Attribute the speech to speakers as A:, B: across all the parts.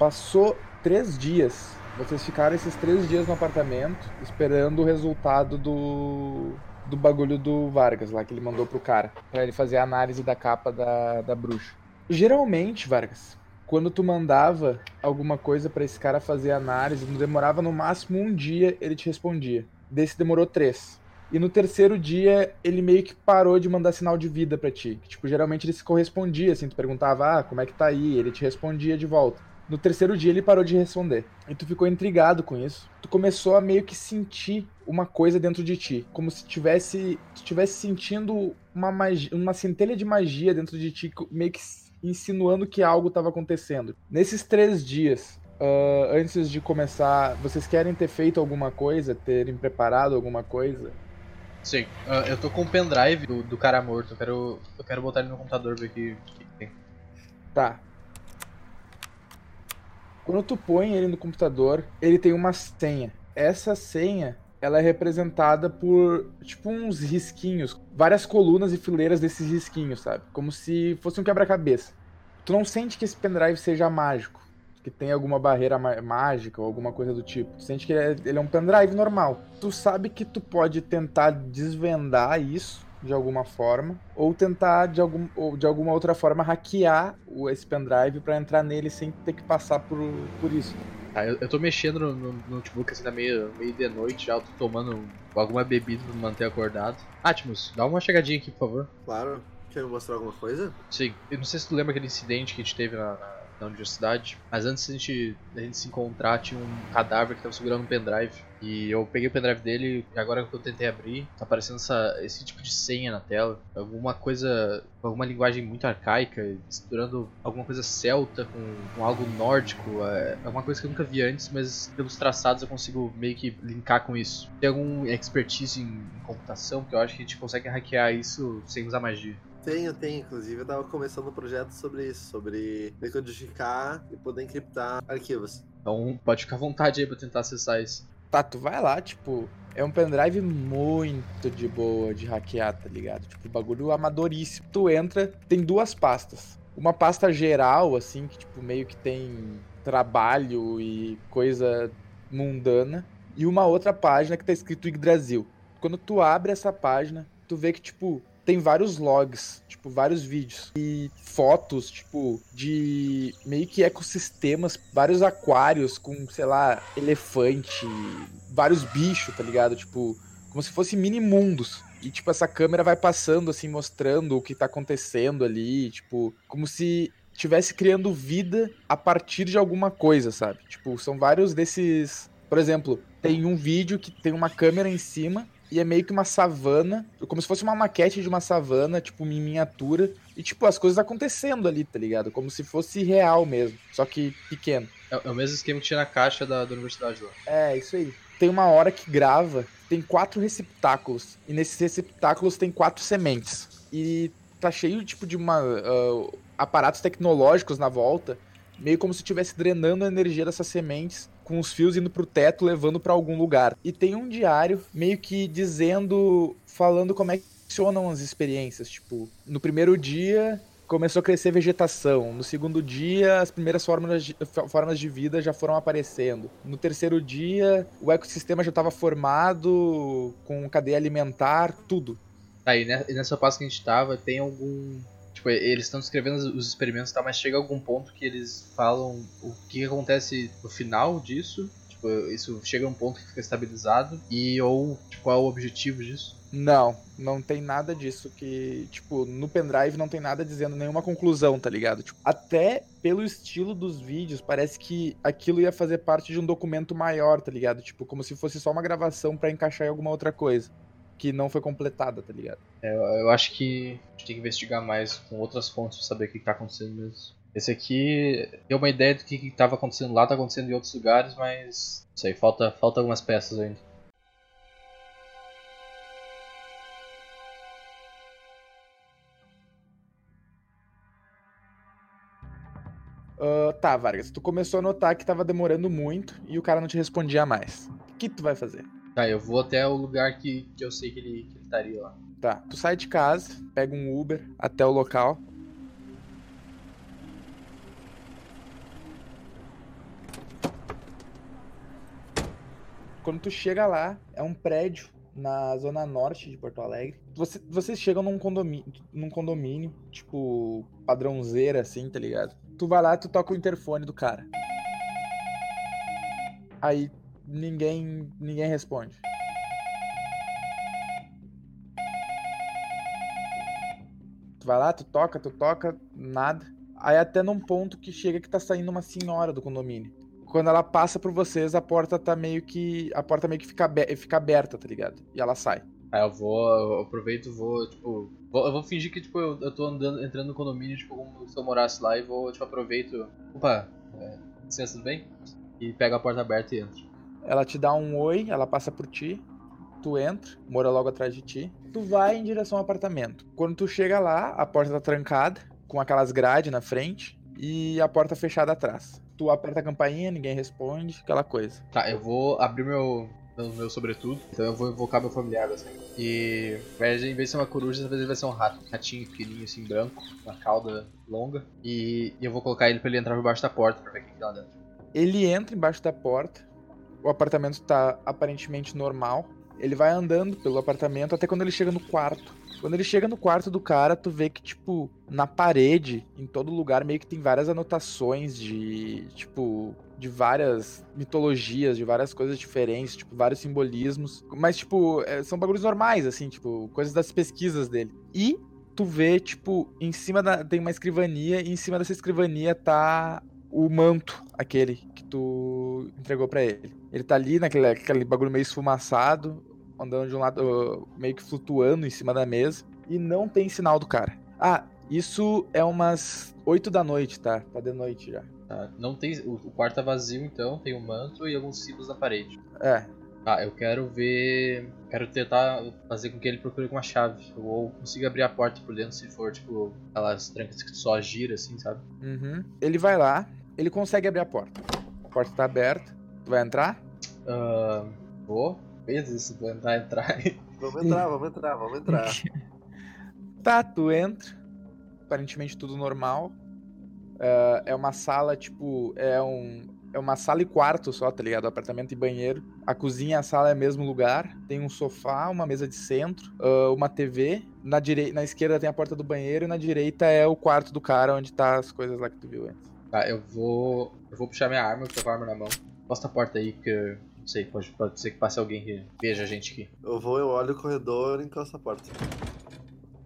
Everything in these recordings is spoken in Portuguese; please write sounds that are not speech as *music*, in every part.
A: Passou três dias. Vocês ficaram esses três dias no apartamento esperando o resultado do, do bagulho do Vargas lá que ele mandou pro cara, para ele fazer a análise da capa da, da bruxa. Geralmente, Vargas, quando tu mandava alguma coisa para esse cara fazer análise, demorava no máximo um dia, ele te respondia. Desse demorou três. E no terceiro dia, ele meio que parou de mandar sinal de vida para ti. Tipo, geralmente ele se correspondia, assim, tu perguntava, ah, como é que tá aí? Ele te respondia de volta. No terceiro dia ele parou de responder. E tu ficou intrigado com isso. Tu começou a meio que sentir uma coisa dentro de ti, como se tivesse, tu tivesse sentindo uma magia, uma centelha de magia dentro de ti, meio que insinuando que algo estava acontecendo. Nesses três dias, uh, antes de começar, vocês querem ter feito alguma coisa, terem preparado alguma coisa?
B: Sim, uh, eu tô com o pendrive do, do cara morto. Eu quero, eu quero botar ele no computador ver o que, que tem.
A: Tá, quando tu põe ele no computador, ele tem uma senha. Essa senha, ela é representada por tipo uns risquinhos, várias colunas e fileiras desses risquinhos, sabe? Como se fosse um quebra-cabeça. Tu não sente que esse pendrive seja mágico, que tem alguma barreira mágica ou alguma coisa do tipo. Tu sente que ele é, ele é um pendrive normal. Tu sabe que tu pode tentar desvendar isso de alguma forma, ou tentar de, algum, ou de alguma outra forma hackear o, esse pendrive para entrar nele sem ter que passar por, por isso.
B: Ah, eu, eu tô mexendo no, no, no notebook assim, tá meio, meio de noite já, eu tô tomando alguma bebida pra me manter acordado. Atmos, dá uma chegadinha aqui, por favor.
C: Claro. Quer me mostrar alguma coisa?
B: Sim. Eu não sei se tu lembra aquele incidente que a gente teve na, na na universidade. Mas antes da gente, da gente se encontrar, tinha um cadáver que tava segurando um pendrive. E eu peguei o pendrive dele e agora que eu tentei abrir, tá aparecendo essa, esse tipo de senha na tela. Alguma coisa, alguma linguagem muito arcaica, misturando alguma coisa celta com, com algo nórdico. É, é uma coisa que eu nunca vi antes, mas pelos traçados eu consigo meio que linkar com isso. Tem algum expertise em computação que eu acho que a gente consegue hackear isso sem usar magia.
C: Tenho, tenho. Inclusive, eu tava começando um projeto sobre isso, sobre decodificar e poder encriptar arquivos.
B: Então, pode ficar à vontade aí pra tentar acessar isso.
A: Tá, tu vai lá, tipo, é um pendrive muito de boa de hackear, tá ligado? Tipo, bagulho amadoríssimo. Tu entra, tem duas pastas. Uma pasta geral, assim, que, tipo, meio que tem trabalho e coisa mundana. E uma outra página que tá escrito Yggdrasil. Quando tu abre essa página, tu vê que, tipo, tem vários logs, tipo, vários vídeos e fotos, tipo, de meio que ecossistemas, vários aquários com, sei lá, elefante, vários bichos, tá ligado? Tipo, como se fossem mini mundos. E, tipo, essa câmera vai passando, assim, mostrando o que tá acontecendo ali, tipo, como se estivesse criando vida a partir de alguma coisa, sabe? Tipo, são vários desses. Por exemplo, tem um vídeo que tem uma câmera em cima e é meio que uma savana, como se fosse uma maquete de uma savana, tipo, em miniatura. E, tipo, as coisas acontecendo ali, tá ligado? Como se fosse real mesmo, só que pequeno.
B: É, é o mesmo esquema que tinha na caixa da, da universidade lá.
A: É, isso aí. Tem uma hora que grava, tem quatro receptáculos. E nesses receptáculos tem quatro sementes. E tá cheio, tipo, de uma. Uh, aparatos tecnológicos na volta. Meio como se estivesse drenando a energia dessas sementes com os fios indo pro teto, levando para algum lugar. E tem um diário meio que dizendo, falando como é que funcionam as experiências. Tipo, no primeiro dia começou a crescer vegetação. No segundo dia, as primeiras formas de, formas de vida já foram aparecendo. No terceiro dia, o ecossistema já estava formado, com cadeia alimentar, tudo.
B: Aí, tá, nessa parte que a gente tava, tem algum Tipo, eles estão descrevendo os experimentos, tá, mas chega algum ponto que eles falam o que acontece no final disso. Tipo, isso chega a um ponto que fica estabilizado e ou tipo, qual é o objetivo disso?
A: Não, não tem nada disso que, tipo, no pendrive não tem nada dizendo nenhuma conclusão, tá ligado? Tipo, até pelo estilo dos vídeos, parece que aquilo ia fazer parte de um documento maior, tá ligado? Tipo, como se fosse só uma gravação para encaixar em alguma outra coisa que não foi completada, tá ligado?
B: É, eu acho que a gente tem que investigar mais com outras fontes pra saber o que tá acontecendo mesmo. Esse aqui deu uma ideia do que estava acontecendo lá, tá acontecendo em outros lugares, mas isso aí, falta, falta algumas peças ainda.
A: Uh, tá, Vargas, tu começou a notar que tava demorando muito e o cara não te respondia mais. O que tu vai fazer?
B: Tá, eu vou até o lugar que, que eu sei que ele, que ele estaria lá.
A: Tá, tu sai de casa, pega um Uber até o local. Quando tu chega lá, é um prédio na zona norte de Porto Alegre. Você, vocês chegam num condomínio, num condomínio, tipo, padrãozeira assim, tá ligado? Tu vai lá, tu toca o interfone do cara. Aí ninguém, ninguém responde. Tu vai lá, tu toca, tu toca, nada. Aí até num ponto que chega que tá saindo uma senhora do condomínio. Quando ela passa por vocês, a porta tá meio que. A porta meio que fica, fica aberta, tá ligado? E ela sai.
B: Aí eu vou, eu aproveito vou, tipo. Vou, eu vou fingir que, tipo, eu, eu tô andando, entrando no condomínio, tipo, como se eu morasse lá e vou, tipo, aproveito. Opa, é, licença, tudo bem? E pego a porta aberta e entro.
A: Ela te dá um oi, ela passa por ti, tu entra, mora logo atrás de ti. Tu vai em direção ao apartamento. Quando tu chega lá, a porta tá trancada, com aquelas grades na frente, e a porta fechada atrás. Tu aperta a campainha, ninguém responde, aquela coisa.
B: Tá, eu vou abrir meu, meu, meu sobretudo, então eu vou invocar meu familiar assim. E vai, em vez de ser uma coruja, talvez ele vai ser um rato. Um ratinho pequenininho assim, branco, uma cauda longa. E, e eu vou colocar ele pra ele entrar por baixo da porta pra ver quem tá lá dentro.
A: Ele entra embaixo da porta, o apartamento tá aparentemente normal. Ele vai andando pelo apartamento até quando ele chega no quarto. Quando ele chega no quarto do cara, tu vê que, tipo, na parede, em todo lugar, meio que tem várias anotações de, tipo, de várias mitologias, de várias coisas diferentes, tipo, vários simbolismos. Mas, tipo, é, são bagulhos normais, assim, tipo, coisas das pesquisas dele. E tu vê, tipo, em cima da. Tem uma escrivania, e em cima dessa escrivania tá o manto, aquele que tu entregou para ele. Ele tá ali naquele aquele bagulho meio esfumaçado, andando de um lado, meio que flutuando em cima da mesa, e não tem sinal do cara. Ah, isso é umas 8 da noite, tá? Tá de noite já.
B: Tá, não tem. O, o quarto tá vazio então, tem um manto e alguns símbolos na parede.
A: É.
B: Tá, eu quero ver. Quero tentar fazer com que ele procure com uma chave. Ou consiga abrir a porta por dentro se for, tipo, aquelas trancas que só gira assim, sabe?
A: Uhum. Ele vai lá, ele consegue abrir a porta. A porta tá aberta. Tu vai entrar?
B: Uh, vou. Pensa se vou entrar, entrar. *laughs*
C: Vamos entrar, vamos entrar, vamos entrar. *laughs*
A: tá, tu entra. Aparentemente tudo normal. Uh, é uma sala, tipo, é um. É uma sala e quarto só, tá ligado? Apartamento e banheiro. A cozinha e a sala é o mesmo lugar. Tem um sofá, uma mesa de centro, uh, uma TV. Na, direi na esquerda tem a porta do banheiro e na direita é o quarto do cara onde tá as coisas lá que tu viu antes.
B: Tá, eu vou. Eu vou puxar minha arma, eu tô com a arma na mão. Posta a porta aí, porque. Não sei, pode, pode ser que passe alguém que veja a gente aqui.
C: Eu vou, eu olho o corredor e encosto a porta.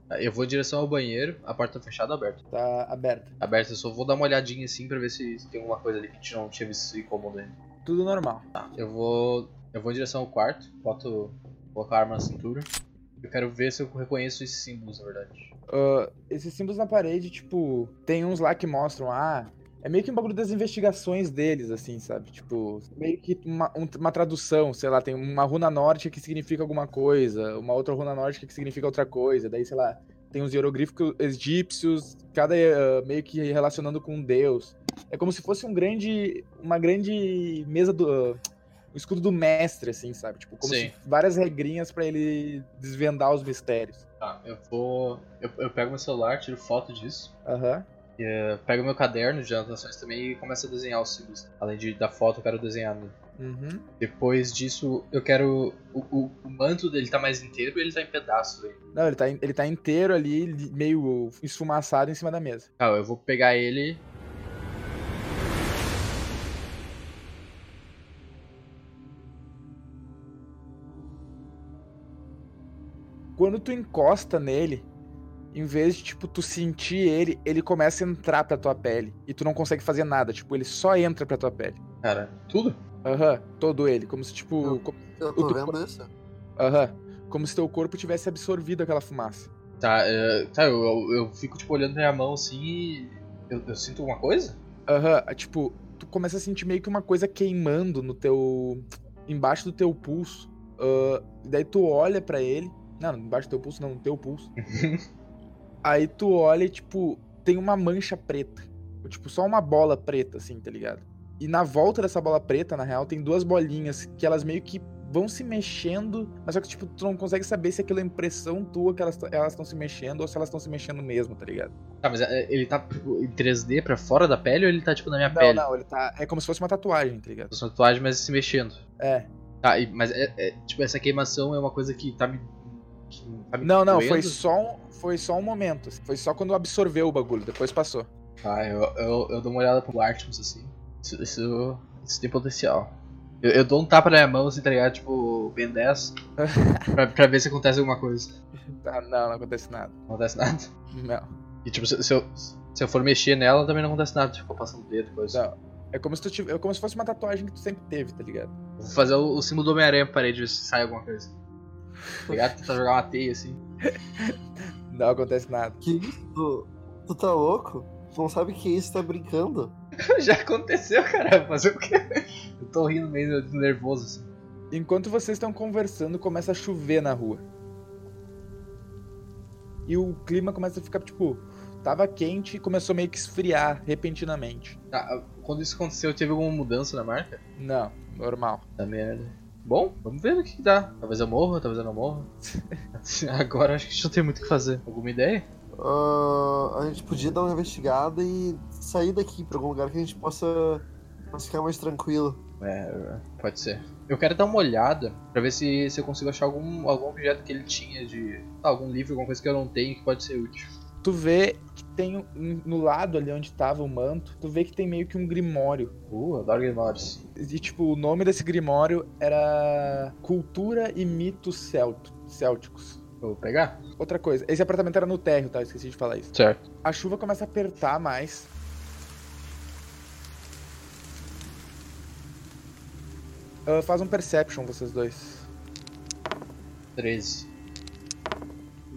B: Tá, eu vou em direção ao banheiro, a porta tá fechada ou aberta?
A: Tá aberta.
B: Aberta, eu só vou dar uma olhadinha assim pra ver se, se tem alguma coisa ali que a gente não tinha visto incômodo ainda.
A: Tudo normal.
B: Tá, eu vou. Eu vou em direção ao quarto, boto. Colocar a arma na cintura. Eu quero ver se eu reconheço esses símbolos, na verdade.
A: Uh, esses símbolos na parede, tipo, tem uns lá que mostram, ah, é meio que um bagulho das investigações deles, assim, sabe? Tipo, meio que uma, uma tradução, sei lá, tem uma runa nórdica que significa alguma coisa, uma outra runa nórdica que significa outra coisa, daí, sei lá, tem os hieroglíficos egípcios, cada uh, meio que relacionando com um deus. É como se fosse um grande, uma grande mesa do... Uh, o escudo do mestre, assim, sabe? Tipo, como
B: Sim.
A: se várias regrinhas para ele desvendar os mistérios.
B: Tá, eu vou. Eu, eu pego meu celular, tiro foto disso.
A: Aham.
B: Uh, pego meu caderno de anotações também e começo a desenhar os símbolos. Além de, da foto, eu quero desenhar. Né?
A: Uhum.
B: Depois disso, eu quero. O, o, o, manto dele tá mais inteiro ou ele tá em pedaços aí?
A: Não, ele tá, ele tá inteiro ali, meio esfumaçado em cima da mesa.
B: Tá, eu vou pegar ele.
A: Quando tu encosta nele, em vez de, tipo, tu sentir ele, ele começa a entrar pra tua pele. E tu não consegue fazer nada. Tipo, ele só entra pra tua pele.
B: Cara, tudo?
A: Aham, uhum, todo ele. Como se, tipo.
C: Eu,
A: como...
C: eu tô vendo isso.
A: Aham. Uhum, como se teu corpo tivesse absorvido aquela fumaça.
B: Tá, uh, tá eu, eu, eu, fico, tipo, olhando minha mão assim e. Eu, eu sinto alguma coisa?
A: Aham, uhum, tipo, tu começa a sentir meio que uma coisa queimando no teu. embaixo do teu pulso. Uh, daí tu olha para ele. Não, embaixo do teu pulso, não, no teu pulso. *laughs* Aí tu olha e, tipo, tem uma mancha preta. Tipo, só uma bola preta, assim, tá ligado? E na volta dessa bola preta, na real, tem duas bolinhas que elas meio que vão se mexendo, mas só que, tipo, tu não consegue saber se aquilo é impressão tua que elas estão se mexendo ou se elas estão se mexendo mesmo, tá ligado?
B: Tá, mas ele tá tipo, em 3D pra fora da pele ou ele tá, tipo, na minha
A: não,
B: pele?
A: Não, não, ele tá. É como se fosse uma tatuagem, tá ligado?
B: Uma tatuagem, mas se mexendo.
A: É.
B: Tá, mas é, é- tipo, essa queimação é uma coisa que tá me. que tá me
A: Não, não,
B: doendo?
A: foi só, um, foi só um momento. Foi só quando absorveu o bagulho, depois passou.
B: Tá, eu, eu, eu dou uma olhada pro Artemis assim. Isso, isso, isso tem potencial. Eu, eu dou um tapa na minha mão, assim, tá ligado? Tipo, Ben 10. *laughs* pra, pra ver se acontece alguma coisa.
A: Tá, não, não acontece nada.
B: Não acontece nada.
A: Não.
B: E tipo, se, se eu, se eu for mexer nela, também não acontece nada. Tipo, passando o dedo, coisa.
A: Não. É como se tu tive, é como se fosse uma tatuagem que tu sempre teve, tá ligado?
B: Vou fazer o, o símbolo do Homem-Aranha pra parede, ver se sai alguma coisa. Tá ligado? Tentar jogar uma teia assim. *laughs*
A: Não acontece nada.
C: Que isso? Tu, tá louco? Tu não sabe o que é isso? Tá brincando? *laughs*
B: Já aconteceu, cara. Fazer o quê? Eu tô rindo meio nervoso assim.
A: Enquanto vocês estão conversando, começa a chover na rua. E o clima começa a ficar, tipo, tava quente e começou meio que esfriar repentinamente.
B: Tá, quando isso aconteceu, teve alguma mudança na marca?
A: Não, normal.
B: Da merda. Bom, vamos ver o que, que dá. Talvez eu morra, talvez eu não morra. *laughs* Agora acho que a gente não tem muito o que fazer. Alguma ideia?
C: Ah, a gente podia dar uma investigada e sair daqui pra algum lugar que a gente possa, possa ficar mais tranquilo.
B: É, pode ser. Eu quero dar uma olhada pra ver se, se eu consigo achar algum, algum objeto que ele tinha de. algum livro, alguma coisa que eu não tenho que pode ser útil.
A: Tu vê que tem no lado ali onde tava o manto, tu vê que tem meio que um grimório.
B: Uh, adoro Grimórios.
A: E tipo, o nome desse grimório era Cultura e Mitos Celto- Célticos.
B: Vou pegar?
A: Outra coisa, esse apartamento era no térreo, tá? Eu esqueci de falar isso.
B: Certo.
A: A chuva começa a apertar mais. Ah, faz um perception, vocês dois.
B: 13.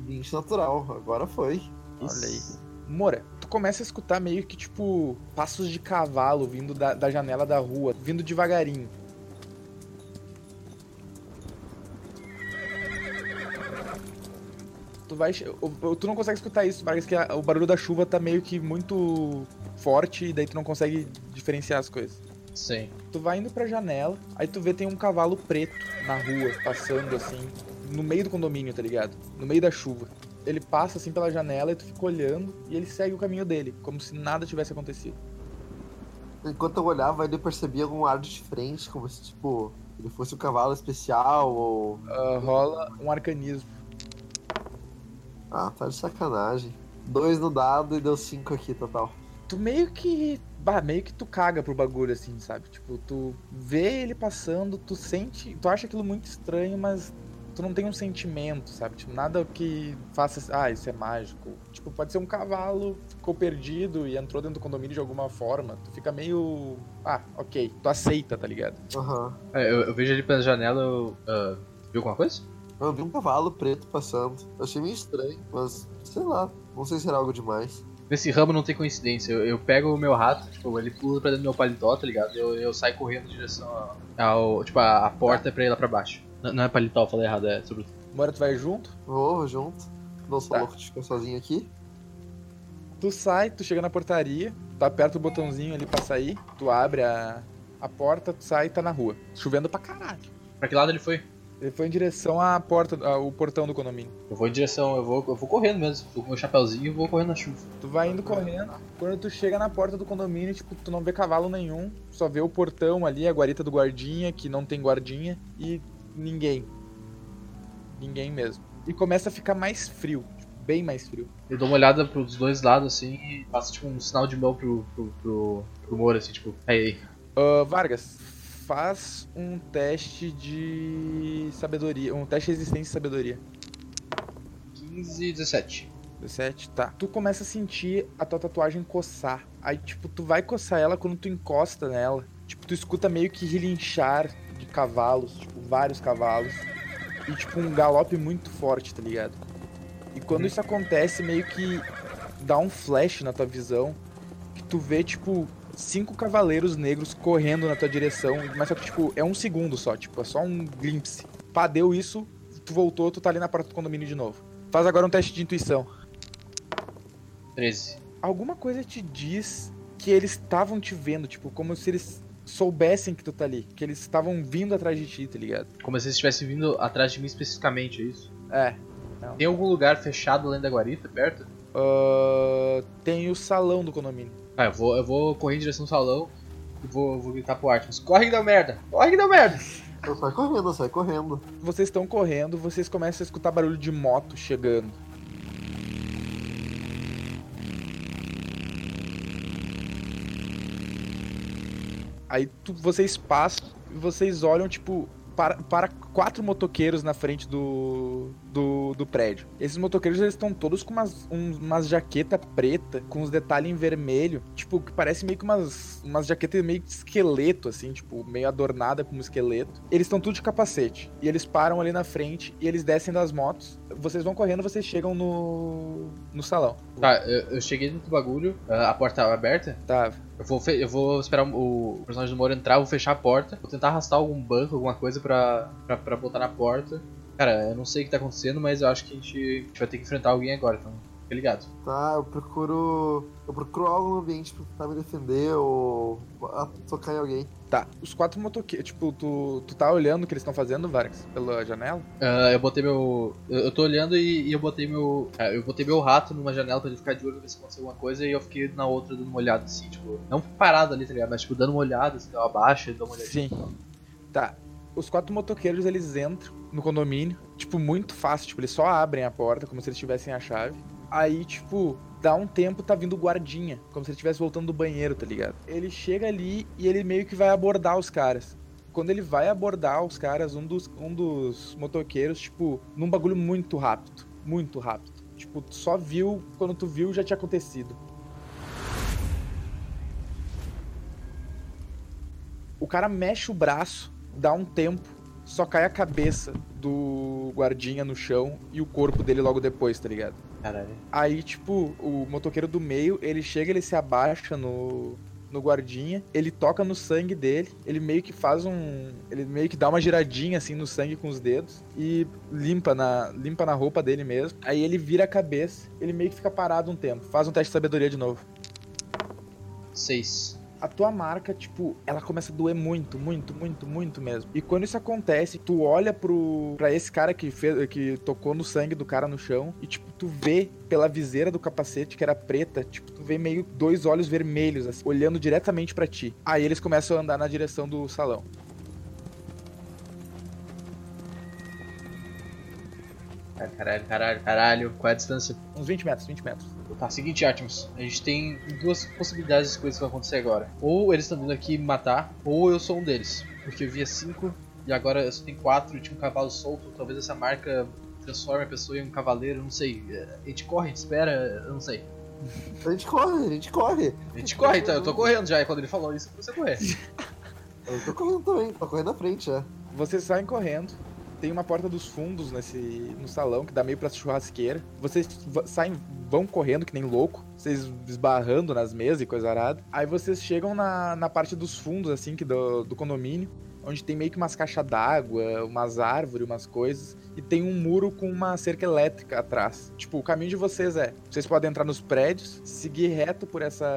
C: 20 natural, agora foi.
A: Olha aí. Mora, tu começa a escutar meio que, tipo, passos de cavalo vindo da, da janela da rua, vindo devagarinho. Tu vai. Tu não consegue escutar isso, Vargas, que a- o barulho da chuva tá meio que muito forte e daí tu não consegue diferenciar as coisas.
B: Sim.
A: Tu vai indo pra janela, aí tu vê tem um cavalo preto na rua, passando assim, no meio do condomínio, tá ligado? No meio da chuva. Ele passa assim pela janela e tu fica olhando e ele segue o caminho dele, como se nada tivesse acontecido.
C: Enquanto eu olhava, ele percebia algum ar diferente, como se, tipo, ele fosse um cavalo especial ou.
A: Ah, rola um arcanismo.
C: Ah, tá de sacanagem. Dois no dado e deu cinco aqui total.
A: Tu meio que. Bah, meio que tu caga pro bagulho, assim, sabe? Tipo, tu vê ele passando, tu sente. Tu acha aquilo muito estranho, mas tu não tem um sentimento, sabe? Tipo, nada que faça. Ah, isso é mágico. Tipo, pode ser um cavalo, ficou perdido e entrou dentro do condomínio de alguma forma. Tu fica meio. Ah, ok. Tu aceita, tá ligado?
C: Aham.
B: É, eu, eu vejo ali pela janela. Eu, ah, viu alguma coisa?
C: Eu vi um cavalo preto passando. Eu achei meio estranho, mas sei lá. Não sei se era algo demais.
B: Nesse ramo não tem coincidência. Eu, eu pego o meu rato, tipo, ele pula pra dentro do meu paletó, tá ligado? Eu, eu saio correndo em direção ao. ao- tipo, a, a porta pra ir lá pra baixo. Não, não é paletó, eu falei errado, é sobre.
A: Mora, tu vai junto.
C: Vou, vou junto. Não sou
A: Tá.
C: louco de ficar sozinho aqui.
A: Tu sai, tu chega na portaria, tu aperta o botãozinho ali pra sair, tu abre a, a porta, tu sai e tá na rua. Chovendo pra caralho.
B: Pra que lado ele foi?
A: Ele foi em direção à porta, ao portão do condomínio.
B: Eu vou em direção, eu vou, eu vou correndo mesmo. Tô com meu chapéuzinho e vou correndo na chuva.
A: Tu vai indo correndo. Quando tu chega na porta do condomínio, tipo, tu não vê cavalo nenhum. Só vê o portão ali, a guarita do guardinha, que não tem guardinha, e ninguém. Ninguém mesmo. E começa a ficar mais frio. tipo, bem mais frio.
B: Eu dou uma olhada pros dois lados assim e faço tipo um sinal de mão pro, pro, pro, pro Moro, assim, tipo, aí.
A: Ah, Vargas, faz um teste de sabedoria. Um teste de resistência e sabedoria.
B: 15, 17.
A: 17, tá. Tu começa a sentir a tua tatuagem coçar. Aí, tipo, tu vai coçar ela quando tu encosta nela. Tipo, tu escuta meio que relinchar de cavalos, tipo, vários cavalos. E, tipo, um galope muito forte, tá ligado? E quando
B: Uhum.
A: isso acontece, meio que dá um flash na tua visão. Que tu vê, tipo, cinco cavaleiros negros correndo na tua direção. Mas só que, tipo, é um segundo só, tipo, é só um glimpse. Pá, deu isso, tu voltou, tu tá ali na porta do condomínio de novo. Faz agora um teste de intuição.
B: 13.
A: alguma coisa te diz que eles estavam te vendo, tipo, como se eles soubessem que tu tá ali, que eles estavam vindo atrás de ti, tá ligado?
B: Como se eles estivessem vindo atrás de mim especificamente, é isso?
A: É.
B: Tem algum lugar fechado além da guarita, perto?
A: ahn, tem o salão do condomínio.
B: Ah, eu vou, eu vou correr em direção ao salão e vou, vou gritar pro Artemis. Corre que deu merda! Corre que deu merda!
C: Eu saio correndo, eu saio correndo.
A: Vocês estão correndo, vocês começam a escutar barulho de moto chegando. Aí tu- vocês passam e vocês olham, tipo, para, para quatro motoqueiros na frente do, do, do prédio. Esses motoqueiros, eles estão todos com umas, um- umas jaqueta preta, com os detalhes em vermelho, tipo, que parece meio que umas, umas jaquetas meio de esqueleto, assim, tipo, meio adornada como esqueleto. Eles estão tudo de capacete. E eles param ali na frente e eles descem das motos. Vocês vão correndo, vocês chegam no, no salão.
B: Tá, eu, eu cheguei dentro do bagulho, a a porta tava aberta.
A: Tá,
B: Eu vou, eu vou esperar o personagem do Moro entrar, vou fechar a porta, vou tentar arrastar algum banco, alguma coisa pra, pra, pra botar na porta. Cara, eu não sei o que tá acontecendo, mas eu acho que a gente, a gente vai ter que enfrentar alguém agora, então fica ligado.
C: Tá, eu procuro. Eu procuro algo no ambiente pra tentar me defender ou tocar em alguém.
A: tá. Os quatro motoqueiros, tipo, tu, tu tá olhando o que eles estão fazendo, Vargas, pela janela?
B: Ah, eu botei meu. Eu, eu tô olhando e, e eu botei meu. ah, eu botei meu rato numa janela pra ele ficar de olho ver se aconteceu alguma coisa e eu fiquei na outra dando uma olhada assim, tipo. Não parado ali, tá ligado? Mas tipo, dando uma olhada, assim, eu abaixo e dou uma olhadinha.
A: Sim. Tá. Os quatro motoqueiros, eles entram no condomínio, tipo, muito fácil. Tipo, eles só abrem a porta, como se eles tivessem a chave. Aí, tipo, dá um tempo, tá vindo guardinha, como se ele estivesse voltando do banheiro, tá ligado? Ele chega ali e ele meio que vai abordar os caras. Quando ele vai abordar os caras, um dos, um dos motoqueiros, tipo, num bagulho muito rápido. Muito rápido. Tipo, só viu, quando tu viu, já tinha acontecido. O cara mexe o braço, dá um tempo, só cai a cabeça do guardinha no chão e o corpo dele logo depois, tá ligado?
B: Caralho.
A: Aí, tipo, o motoqueiro do meio, ele chega, ele se abaixa no, no guardinha, ele toca no sangue dele, ele meio que faz um. Ele meio que dá uma giradinha assim no sangue com os dedos e limpa na, limpa na roupa dele mesmo. Aí ele vira a cabeça, ele meio que fica parado um tempo. Faz um teste de sabedoria de novo.
B: Seis.
A: A tua marca, tipo, ela começa a doer muito, muito, muito, muito mesmo. E quando isso acontece, tu olha pro para esse cara que fez que tocou no sangue do cara no chão e tipo, tu vê pela viseira do capacete que era preta, tipo, tu vê meio dois olhos vermelhos assim, olhando diretamente pra ti. Aí eles começam a andar na direção do salão.
B: Caralho, caralho, caralho. Qual é a distância?
A: Uns 20 metros, 20 metros.
B: Tá, seguinte, Artemis. A gente tem duas possibilidades de coisas que vão acontecer agora. Ou eles estão vindo aqui me matar, ou eu sou um deles. Porque eu via cinco e agora eu só tenho quatro e tinha um cavalo solto. Talvez essa marca transforme a pessoa em um cavaleiro, não sei. A gente corre, a gente espera, eu não sei.
C: A gente corre, a gente corre.
B: A gente corre, então. Eu tô correndo já. E quando ele falou isso, eu comecei a correr. *laughs*
C: Eu tô correndo também, tô correndo na frente já.
A: Vocês saem correndo. Tem uma porta dos fundos nesse no salão que dá meio pra churrasqueira. Vocês saem, vão correndo que nem louco. Vocês esbarrando nas mesas e coisa arada. Aí vocês chegam na, na parte dos fundos, assim, que do, do condomínio. Onde tem meio que umas caixas d'água, umas árvores, umas coisas. E tem um muro com uma cerca elétrica atrás. Tipo, o caminho de vocês é: vocês podem entrar nos prédios, seguir reto por essa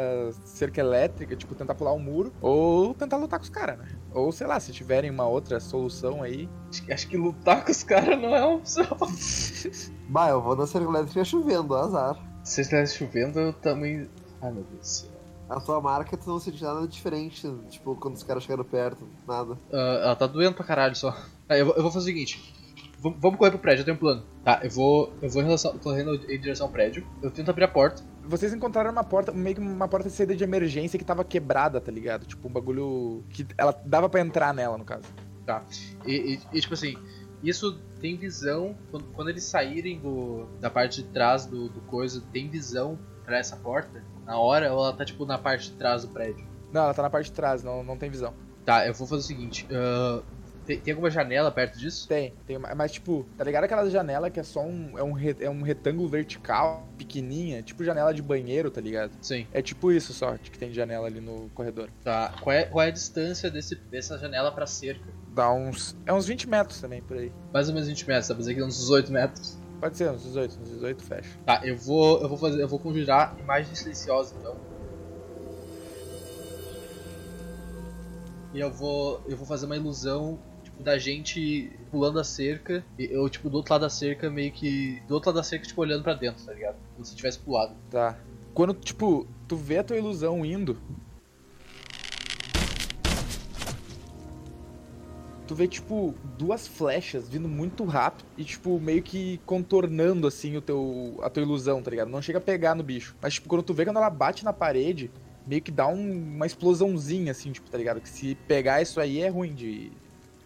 A: cerca elétrica, tipo, tentar pular o muro, ou tentar lutar com os caras, né? Ou sei lá, se tiverem uma outra solução aí,
B: Acho que, acho que lutar com os caras não é uma opção. *laughs*
C: Bah, eu vou na cerca elétrica chovendo, azar.
B: Se estivesse chovendo, eu também. Ai meu Deus do céu.
C: A tua marca tu não sente nada diferente, tipo, quando os caras chegaram perto, nada.
B: Ah, ela tá doendo pra caralho só. Tá, eu vou fazer o seguinte. Vam- Vamos correr pro prédio, eu tenho um plano. Tá, eu vou. Eu vou em relação, correndo em direção ao prédio. Eu tento abrir a porta.
A: Vocês encontraram uma porta, meio que uma porta de saída de emergência que tava quebrada, tá ligado? Tipo, um bagulho que ela dava pra entrar nela, no caso.
B: Tá. E, e- e, tipo assim, isso tem visão. Quando, quando eles saírem do, da parte de trás do, do coisa, tem visão pra essa porta? Na hora ou ela tá tipo na parte de trás do prédio?
A: Não, ela tá na parte de trás, não, não tem visão.
B: Tá, eu vou fazer o seguinte. ah, tem, tem alguma janela perto disso?
A: Tem, tem uma, mas tipo, tá ligado aquela janela que é só um, é um, re- é um retângulo vertical, pequenininha, tipo janela de banheiro, tá ligado?
B: Sim.
A: É tipo isso só, que tem janela ali no corredor.
B: Tá. Qual é, qual é a distância desse, dessa janela pra cerca?
A: Dá uns, é uns 20 metros também, por aí.
B: Mais ou menos 20 metros, tá? Pra dizer que uns 18 metros.
A: Pode ser, uns 18, uns 18 fecha.
B: Tá, eu vou. Eu vou fazer. Eu vou conjurar imagens silenciosas então. E eu vou. Eu vou fazer uma ilusão, da gente pulando a cerca. Eu, tipo, do outro lado da cerca, meio que. Do outro lado da cerca, tipo, olhando pra dentro, tá ligado? Como se tivesse pulado.
A: Tá. Quando, tipo, tu vê a tua ilusão indo. tu vê, tipo, duas flechas vindo muito rápido e, tipo, meio que contornando, assim, o teu, a tua ilusão, tá ligado? Não chega a pegar no bicho. Mas, tipo, quando tu vê quando ela bate na parede, meio que dá um, uma explosãozinha, assim, tipo, tá ligado? Que se pegar isso aí é ruim de,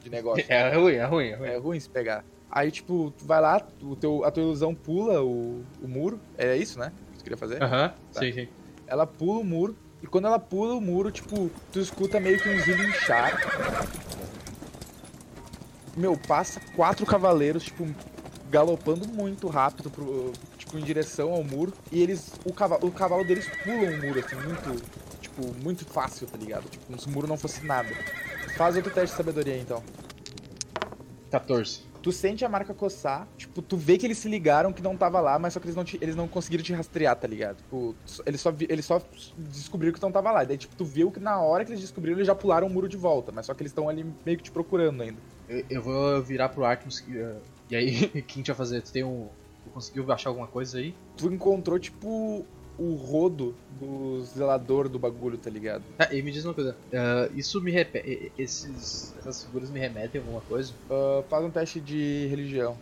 A: de negócio. *laughs*
B: É ruim, é ruim, é ruim.
A: É ruim se pegar. Aí, tipo, tu vai lá, o teu, a tua ilusão pula o, o muro. É isso, né? Que tu queria fazer?
B: Aham, sim, sim.
A: Ela pula o muro. E quando ela pula o muro, tipo, tu escuta meio que um relinchar. Meu, passa quatro cavaleiros, tipo, galopando muito rápido pro, tipo, em direção ao muro. E eles. O cavalo, o cavalo deles pula o muro, assim, muito. Tipo, muito fácil, tá ligado? Tipo, como se o muro não fosse nada. Faz outro teste de sabedoria então.
B: 14.
A: Tu sente a marca coçar, tipo, tu vê que eles se ligaram que não tava lá, mas só que eles não, te- eles não conseguiram te rastrear, tá ligado? Tipo, eles só, vi- eles só descobriram que não tava lá. Daí, tipo, tu viu que na hora que eles descobriram, eles já pularam o muro de volta, mas só que eles estão ali meio que te procurando ainda.
B: Eu, eu vou virar pro Artemis. eh, E aí, *laughs* o que a gente vai fazer? Tu tem um. Tu conseguiu achar alguma coisa aí?
A: Tu encontrou, tipo, o rodo do zelador do bagulho, tá ligado?
B: Tá, e me diz uma coisa. eh, isso me repete. Esses, essas figuras me remetem a alguma coisa?
A: Ah, faz um teste de religião.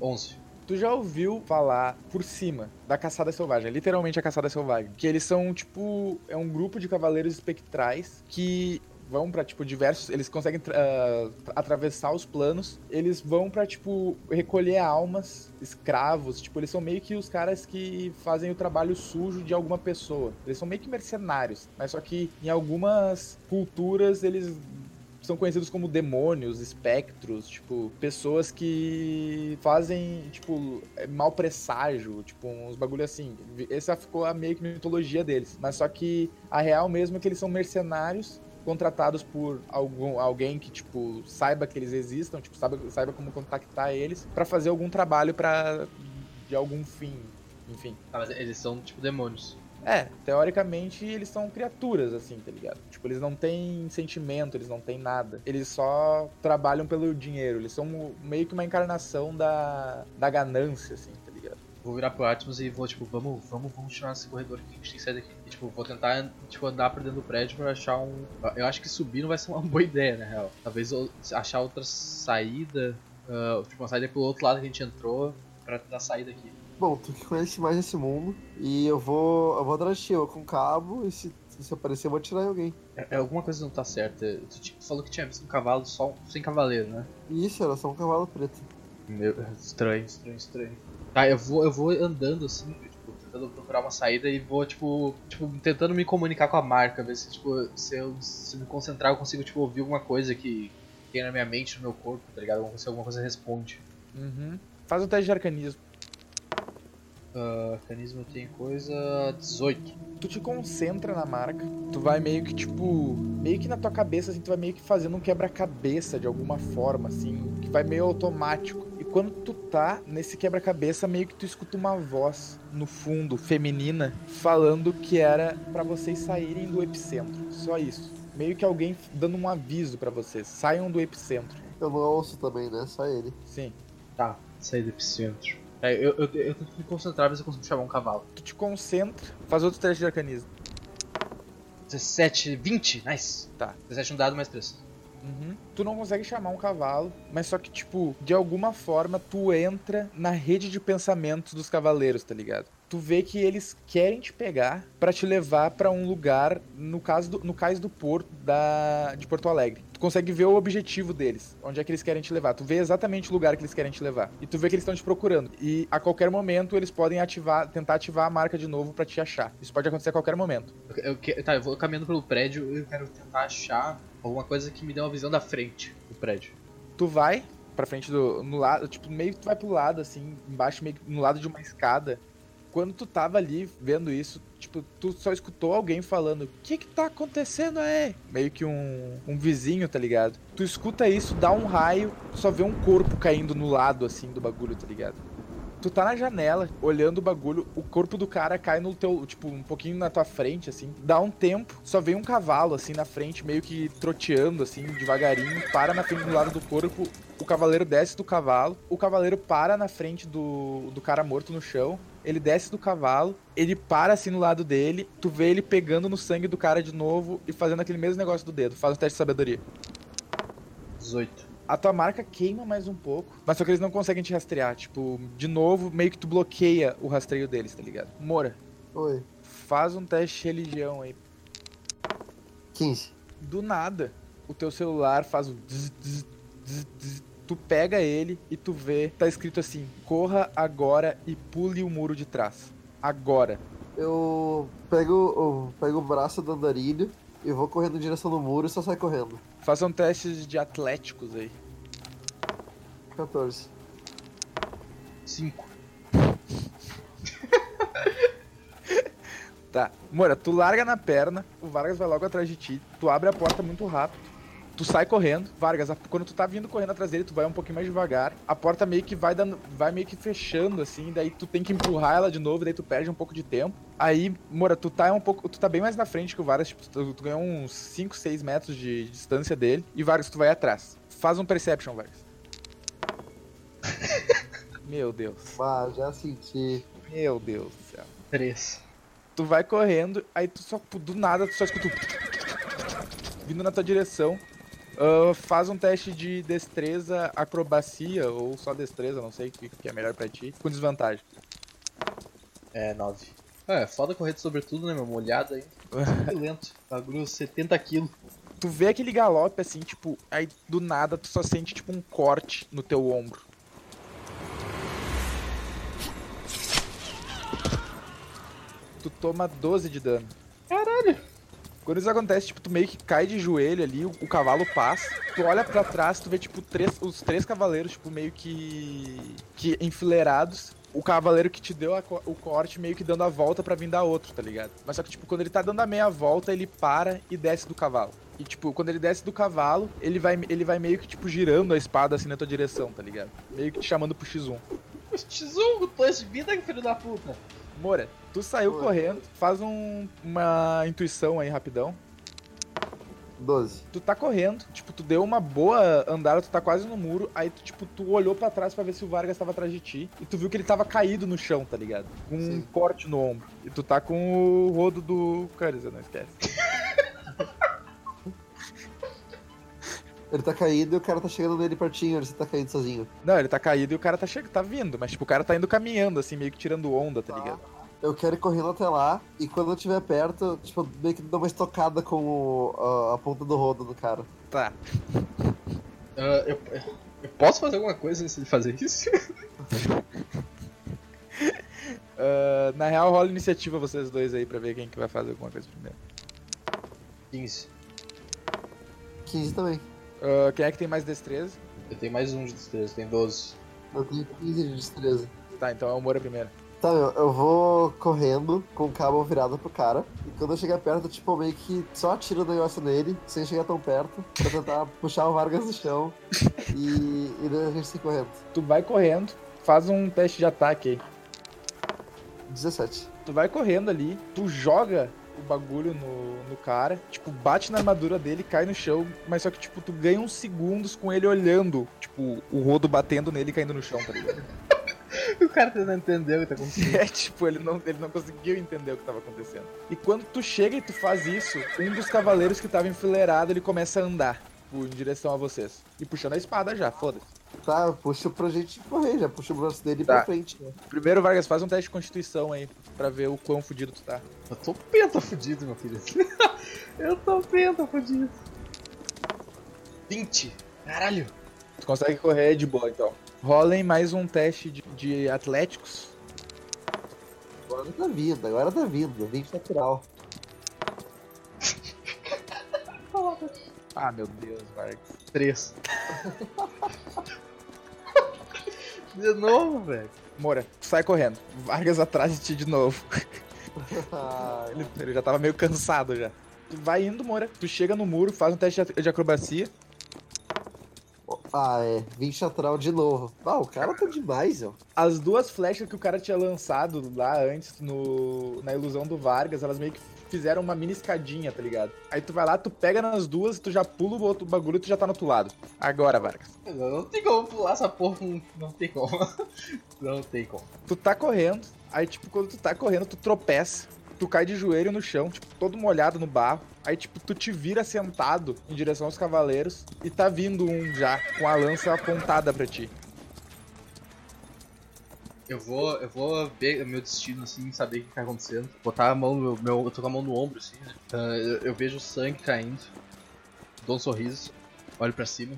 B: 11.
A: Tu já ouviu falar por cima da caçada selvagem, literalmente a caçada selvagem, que eles são tipo é um grupo de cavaleiros espectrais que vão pra tipo diversos, eles conseguem ah, atravessar os planos, eles vão pra tipo recolher almas, escravos, tipo eles são meio que os caras que fazem o trabalho sujo de alguma pessoa. Eles são meio que mercenários, mas só que em algumas culturas eles são conhecidos como demônios, espectros, tipo, pessoas que fazem, tipo, é, mau presságio, tipo, uns bagulho assim. Essa ficou a meio que mitologia deles. Mas só que a real mesmo é que eles são mercenários contratados por algum, alguém que, tipo, saiba que eles existam, tipo, saiba, saiba como contactar eles pra fazer algum trabalho para de algum fim, enfim.
B: Ah, mas eles são tipo demônios.
A: É, teoricamente eles são criaturas, assim, tá ligado? Tipo, eles não têm sentimento, eles não têm nada. Eles só trabalham pelo dinheiro. Eles são meio que uma encarnação da, da ganância, assim?
B: Vou virar pro Artemis e vou, tipo, vamos, vamos, vamos tirar esse corredor aqui, a gente tem que sair daqui. E, tipo, vou tentar, tipo, andar pra dentro do prédio pra achar um... Eu acho que subir não vai ser uma *laughs* boa ideia, na real. Talvez eu achar outra saída, ah, tipo, uma saída pelo outro lado que a gente entrou, pra tentar sair daqui.
C: Bom, tu que conhece mais esse mundo. E eu vou. Eu vou atrás de eu com cabo, e se, se aparecer eu vou atirar em alguém.
B: É, é, alguma coisa não tá certa. Tu ti- falou que tinha visto um cavalo só sem cavaleiro, né?
C: Isso, era só um cavalo preto.
B: Meu, estranho, estranho, estranho. Tá, eu vou, eu vou andando assim, tipo, tentando procurar uma saída e vou, tipo, tipo, tentando me comunicar com a marca, ver se, tipo, se eu se me concentrar eu consigo, tipo, ouvir alguma coisa que tem na minha mente, no meu corpo, tá ligado? Se alguma coisa responde.
A: Uhum. Faz um teste de arcanismo.
B: Ah, Arcanismo tem coisa 18.
A: Tu te concentra na marca, tu vai meio que tipo. Meio que na tua cabeça, assim, tu vai meio que fazendo um quebra-cabeça de alguma forma, assim, que vai meio automático. Quando tu tá nesse quebra-cabeça, meio que tu escuta uma voz no fundo, feminina, falando que era pra vocês saírem do epicentro. Só isso. Meio que alguém dando um aviso pra vocês. Saiam do epicentro.
C: Eu não ouço também, né? Só ele.
A: Sim.
B: Tá, saí do epicentro. É, eu, eu, eu tento me concentrar, ver se eu consigo chamar um cavalo.
A: Tu te concentra, faz outro teste de arcanismo.
B: 17, 20, nice.
A: Tá.
B: 17 um dado mais 3.
A: Uhum. Tu não consegue chamar um cavalo, mas só que, tipo, de alguma forma tu entra na rede de pensamentos dos cavaleiros, tá ligado? Tu vê que eles querem te pegar pra te levar pra um lugar, no caso do, no cais do porto da, de Porto Alegre. Tu consegue ver o objetivo deles, onde é que eles querem te levar. Tu vê exatamente o lugar que eles querem te levar. E tu vê que eles estão te procurando. E a qualquer momento eles podem ativar, tentar ativar a marca de novo pra te achar. Isso pode acontecer a qualquer momento.
B: Eu, eu tá, eu vou caminhando pelo prédio e eu quero tentar achar alguma coisa que me dê uma visão da frente do prédio.
A: tu vai pra frente do. no lado, tipo, meio que tu vai pro lado, assim, embaixo, meio que no lado de uma escada. Quando tu tava ali vendo isso, tipo, tu só escutou alguém falando: O que que tá acontecendo aí? Meio que um, um vizinho, tá ligado? Tu escuta isso, dá um raio, só vê um corpo caindo no lado, assim, do bagulho, tá ligado? Tu tá na janela, olhando o bagulho, o corpo do cara cai no teu, tipo, um pouquinho na tua frente, assim. Dá um tempo, só vem um cavalo, assim, na frente, meio que troteando, assim, devagarinho, para na frente do lado do corpo. O cavaleiro desce do cavalo, o cavaleiro para na frente do, do cara morto no chão. Ele desce do cavalo, ele para assim no lado dele, tu vê ele pegando no sangue do cara de novo e fazendo aquele mesmo negócio do dedo. Faz um teste de sabedoria.
B: 18.
A: A tua marca queima mais um pouco, mas só que eles não conseguem te rastrear. Tipo, de novo, meio que tu bloqueia o rastreio deles, tá ligado? Moura,
C: Oi.
A: faz um teste de religião aí.
C: 15.
A: Do nada, o teu celular faz o. Tu pega ele e tu vê, tá escrito assim: corra agora e pule o muro de trás. Agora.
C: Eu pego, eu pego o braço do andarilho e vou correndo em direção do muro e só sai correndo.
A: Façam testes de atléticos aí.
C: 14.
B: 5. *laughs*
A: Tá. Moura, tu larga na perna, o Vargas vai logo atrás de ti, tu abre a porta muito rápido, tu sai correndo, Vargas, quando tu tá vindo correndo atrás dele, tu vai um pouquinho mais devagar, a porta meio que vai dando, vai meio que fechando assim, daí tu tem que empurrar ela de novo, daí tu perde um pouco de tempo. Aí, Moura, tu tá um pouco, tu tá bem mais na frente que o Vargas, tipo, tu, tu ganhou uns 5, 6 metros de distância dele, e Vargas, tu vai atrás. Faz um perception, Vargas. *laughs* Meu Deus.
C: Ah, já senti.
A: Meu Deus do céu.
B: 3.
A: Tu vai correndo, aí tu só, do nada, tu só escuta *laughs* vindo na tua direção. Ah, faz um teste de destreza, acrobacia, ou só destreza, não sei o que, que é melhor pra ti, com desvantagem.
B: É, 9. É, foda correr sobretudo, né, meu? Molhado aí. *laughs* Que lento. Bagulho 70 kg.
A: Tu vê aquele galope assim, tipo, aí do nada tu só sente tipo um corte no teu ombro. Tu toma 12 de dano.
B: Caralho.
A: Quando isso acontece, tipo, tu meio que cai de joelho ali, o, o cavalo passa, tu olha pra trás, tu vê, tipo, três, os três cavaleiros, tipo, meio que. que enfileirados. O cavaleiro que te deu a o corte meio que dando a volta pra vir dar outro, tá ligado? Mas só que, tipo, quando ele tá dando a meia volta, ele para e desce do cavalo. E, tipo, quando ele desce do cavalo, ele vai, ele vai meio que, tipo, girando a espada assim na tua direção, tá ligado? Meio que te chamando pro X1.
B: X1, tu de vida, filho da puta.
A: Moura, tu saiu
C: Oi.
A: correndo, faz um, uma intuição aí rapidão.
C: 12.
A: Tu tá correndo, tipo, tu deu uma boa andada, tu tá quase no muro, aí tu, tipo, tu olhou pra trás pra ver se o Vargas tava atrás de ti, e tu viu que ele tava caído no chão, tá ligado? Com um
C: Sim.
A: corte no ombro. E tu tá com o rodo do Cariza, não esquece. *laughs*
C: Ele tá caído e o cara tá chegando nele pertinho, ele tá caído sozinho.
A: Não, ele tá caído e o cara tá chegando, tá vindo, mas tipo, o cara tá indo caminhando, assim, meio que tirando onda, tá ligado?
C: Eu quero ir correndo até lá e quando eu estiver perto, tipo, meio que dou uma estocada com o- a, a ponta do rodo do cara.
A: Tá.
B: Ah, eu, eu posso fazer alguma coisa antes de fazer isso? *laughs*
A: Ah, na real, rola iniciativa vocês dois aí pra ver quem que vai fazer alguma coisa primeiro.
B: 15.
C: 15 também.
A: Ah, quem é que tem mais destreza?
B: Eu tenho mais um de destreza, tem 12.
C: Eu tenho 15 de destreza.
A: Tá, então é o Moura primeiro.
C: Tá, meu, eu vou correndo com o cabo virado pro cara. E quando eu chegar perto, tipo, eu meio que só atiro o negócio nele, sem chegar tão perto, pra tentar *laughs* puxar o Vargas do chão e, e daí a gente se correndo.
A: Tu vai correndo, faz um teste de ataque aí.
C: 17.
A: Tu vai correndo ali, tu joga o bagulho no, no cara, tipo, bate na armadura dele, cai no chão, mas só que, tipo, tu ganha uns segundos com ele olhando, tipo, o rodo batendo nele e caindo no chão, tá ligado? *laughs*
B: O cara tentando entender o que tá acontecendo.
A: É, tipo, ele não, ele não conseguiu entender o que tava acontecendo. E quando tu chega e tu faz isso, um dos cavaleiros que tava enfileirado, ele começa a andar, tipo, em direção a vocês. E puxando a espada já, foda-se.
C: Tá, eu puxo pra gente correr, já puxo o braço dele
A: Tá.
C: pra frente. Né?
A: Primeiro, Vargas, faz um teste de constituição aí, pra ver o quão fudido tu tá.
B: Eu tô penta fudido, meu filho. *laughs* eu tô penta fudido. 20. Caralho.
A: Tu consegue correr de boa, então. Rolem mais um teste de, de atléticos.
C: Agora tá vindo, agora tá vindo. 20 natural.
A: Ah, meu Deus, Vargas.
B: 3. *laughs* De novo, velho.
A: Moura, sai correndo. Vargas atrás de ti de novo.
C: Ah,
A: Ele, ele já tava meio cansado já. Tu vai indo, Moura. Tu chega no muro, faz um teste de acrobacia.
C: Ah, é. 20 natural de novo. Ah, o cara tá demais, ó.
A: As duas flechas que o cara tinha lançado lá antes no, na ilusão do Vargas, elas meio que fizeram uma mini escadinha, tá ligado? Aí tu vai lá, tu pega nas duas, tu já pula o outro bagulho e tu já tá no outro lado. Agora, Vargas.
B: Não tem como pular essa porra. Não, não tem como. *laughs* Não tem como.
A: Tu tá correndo, aí tipo, quando tu tá correndo, tu tropeça. Tu cai de joelho no chão, tipo, todo molhado no barro. Aí, tipo, tu te vira sentado em direção aos cavaleiros e tá vindo um já, com a lança apontada pra ti.
B: Eu vou, eu vou ver meu destino, assim, saber o que tá acontecendo. Botar a mão no meu, Eu tô com a mão no ombro, assim? Ah, eu, eu vejo o sangue caindo. Dou um sorriso, olho pra cima,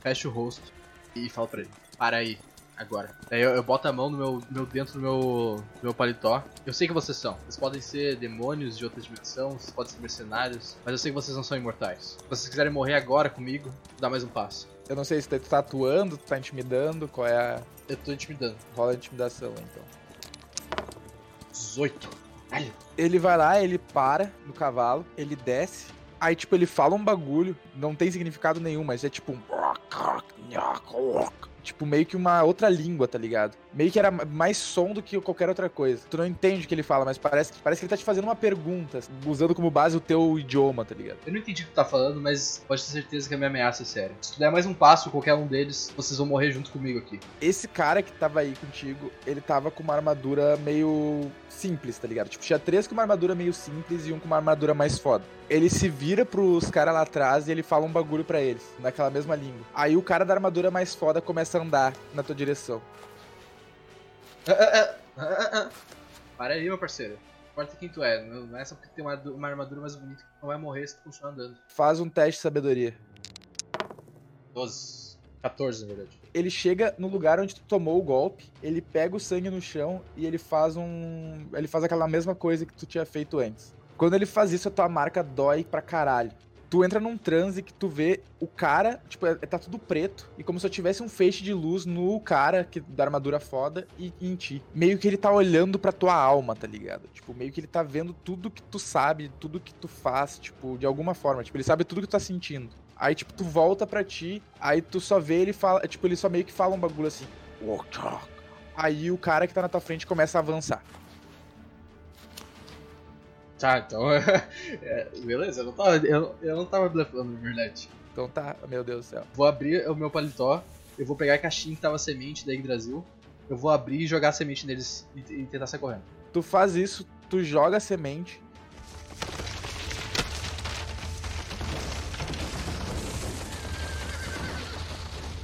B: fecho o rosto e falo pra ele: Para aí, agora. Daí eu, eu boto a mão no meu, meu dentro do meu, do meu paletó. Eu sei que vocês são. Vocês podem ser demônios de outra dimensão, vocês podem ser mercenários, mas eu sei que vocês não são imortais. Se vocês quiserem morrer agora comigo, dá mais um passo.
A: Eu não sei se tu tá atuando, tu tá intimidando, qual é a.
B: Eu tô intimidando.
A: Rola a intimidação, então.
B: 18. Ai,
A: Ele vai lá, ele para no cavalo, ele desce. Aí, tipo, ele fala um bagulho, não tem significado nenhum, mas é tipo um. Tipo, meio que uma outra língua, tá ligado? Meio que era mais som do que qualquer outra coisa. Tu não entende o que ele fala, mas parece, que- parece que ele tá te fazendo uma pergunta, usando como base o teu idioma, tá ligado?
B: Eu não entendi o que tu tá falando, mas pode ter certeza que a minha ameaça é séria. Se tu der mais um passo, qualquer um deles, vocês vão morrer junto comigo aqui.
A: Esse cara que tava aí contigo, ele tava com uma armadura meio simples, tá ligado? Tipo, tinha três com uma armadura meio simples e um com uma armadura mais foda. Ele se vira pros caras lá atrás e ele fala um bagulho pra eles, naquela mesma língua. Aí o cara da armadura mais foda começa a andar na tua direção.
B: Ah, ah, ah, ah, ah. Para aí, meu parceiro. Importa quem tu é, não é só porque tem uma, uma armadura mais bonita que tu não vai morrer se tu continuar andando.
A: Faz um teste de sabedoria.
B: 12. 14, na verdade.
A: Ele chega no lugar onde tu tomou o golpe, ele pega o sangue no chão e ele faz um. Ele faz aquela mesma coisa que tu tinha feito antes. Quando ele faz isso, a tua marca dói pra caralho. Tu entra num transe que tu vê o cara, tipo, é- tá tudo preto, e como se eu tivesse um feixe de luz no cara que, da armadura foda e, e em ti. Meio que ele tá olhando pra tua alma, tá ligado? Tipo, meio que ele tá vendo tudo que tu sabe, tudo que tu faz, tipo, de alguma forma. Tipo, ele sabe tudo que tu tá sentindo. Aí, tipo, tu volta pra ti, aí tu só vê ele fala, tipo, ele só meio que fala um bagulho assim. Aí o cara que tá na tua frente começa a avançar.
B: Tá, então. *laughs* é, beleza, eu não tava, eu, eu não tava blefando, na verdade.
A: Então tá, meu Deus do céu.
B: Vou abrir o meu paletó, eu vou pegar a caixinha que tava a semente da Yggdrasil, eu vou abrir e jogar a semente neles e, e tentar sair correndo.
A: Tu faz isso, tu joga a semente.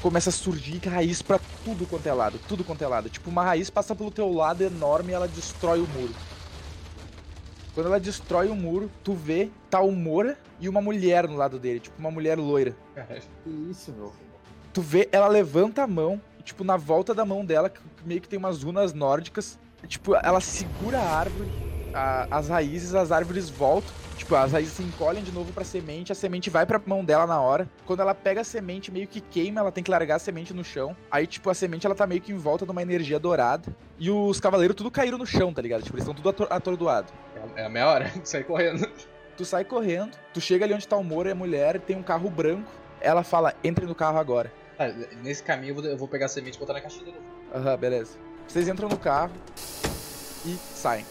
A: Começa a surgir raiz pra tudo quanto é lado, tudo quanto é lado. Tipo, uma raiz passa pelo teu lado enorme e ela destrói o muro. Quando ela destrói o muro, tu vê, tá o Moura e uma mulher no lado dele, tipo uma mulher loira.
B: Caralho.
C: Que isso, meu?
A: Tu vê, ela levanta a mão, e, tipo, na volta da mão dela, que meio que tem umas runas nórdicas. Tipo, ela segura a árvore, a- as raízes, as árvores voltam. Tipo, as raízes se encolhem de novo pra semente, a semente vai pra mão dela na hora. Quando ela pega a semente, meio que queima, ela tem que largar a semente no chão. Aí, tipo, a semente, ela tá meio que em volta de uma energia dourada. E os cavaleiros tudo caíram no chão, tá ligado? Tipo, eles estão tudo ator atordoados.
B: É a- É a meia hora *laughs* de sair correndo.
A: Tu sai correndo, tu chega ali onde tá o Moro e a mulher, tem um carro branco. Ela fala, entre no carro agora.
B: Tá, nesse caminho eu vou, eu vou pegar a semente e botar na caixinha de novo.
A: Aham, beleza. Vocês entram no carro e saem.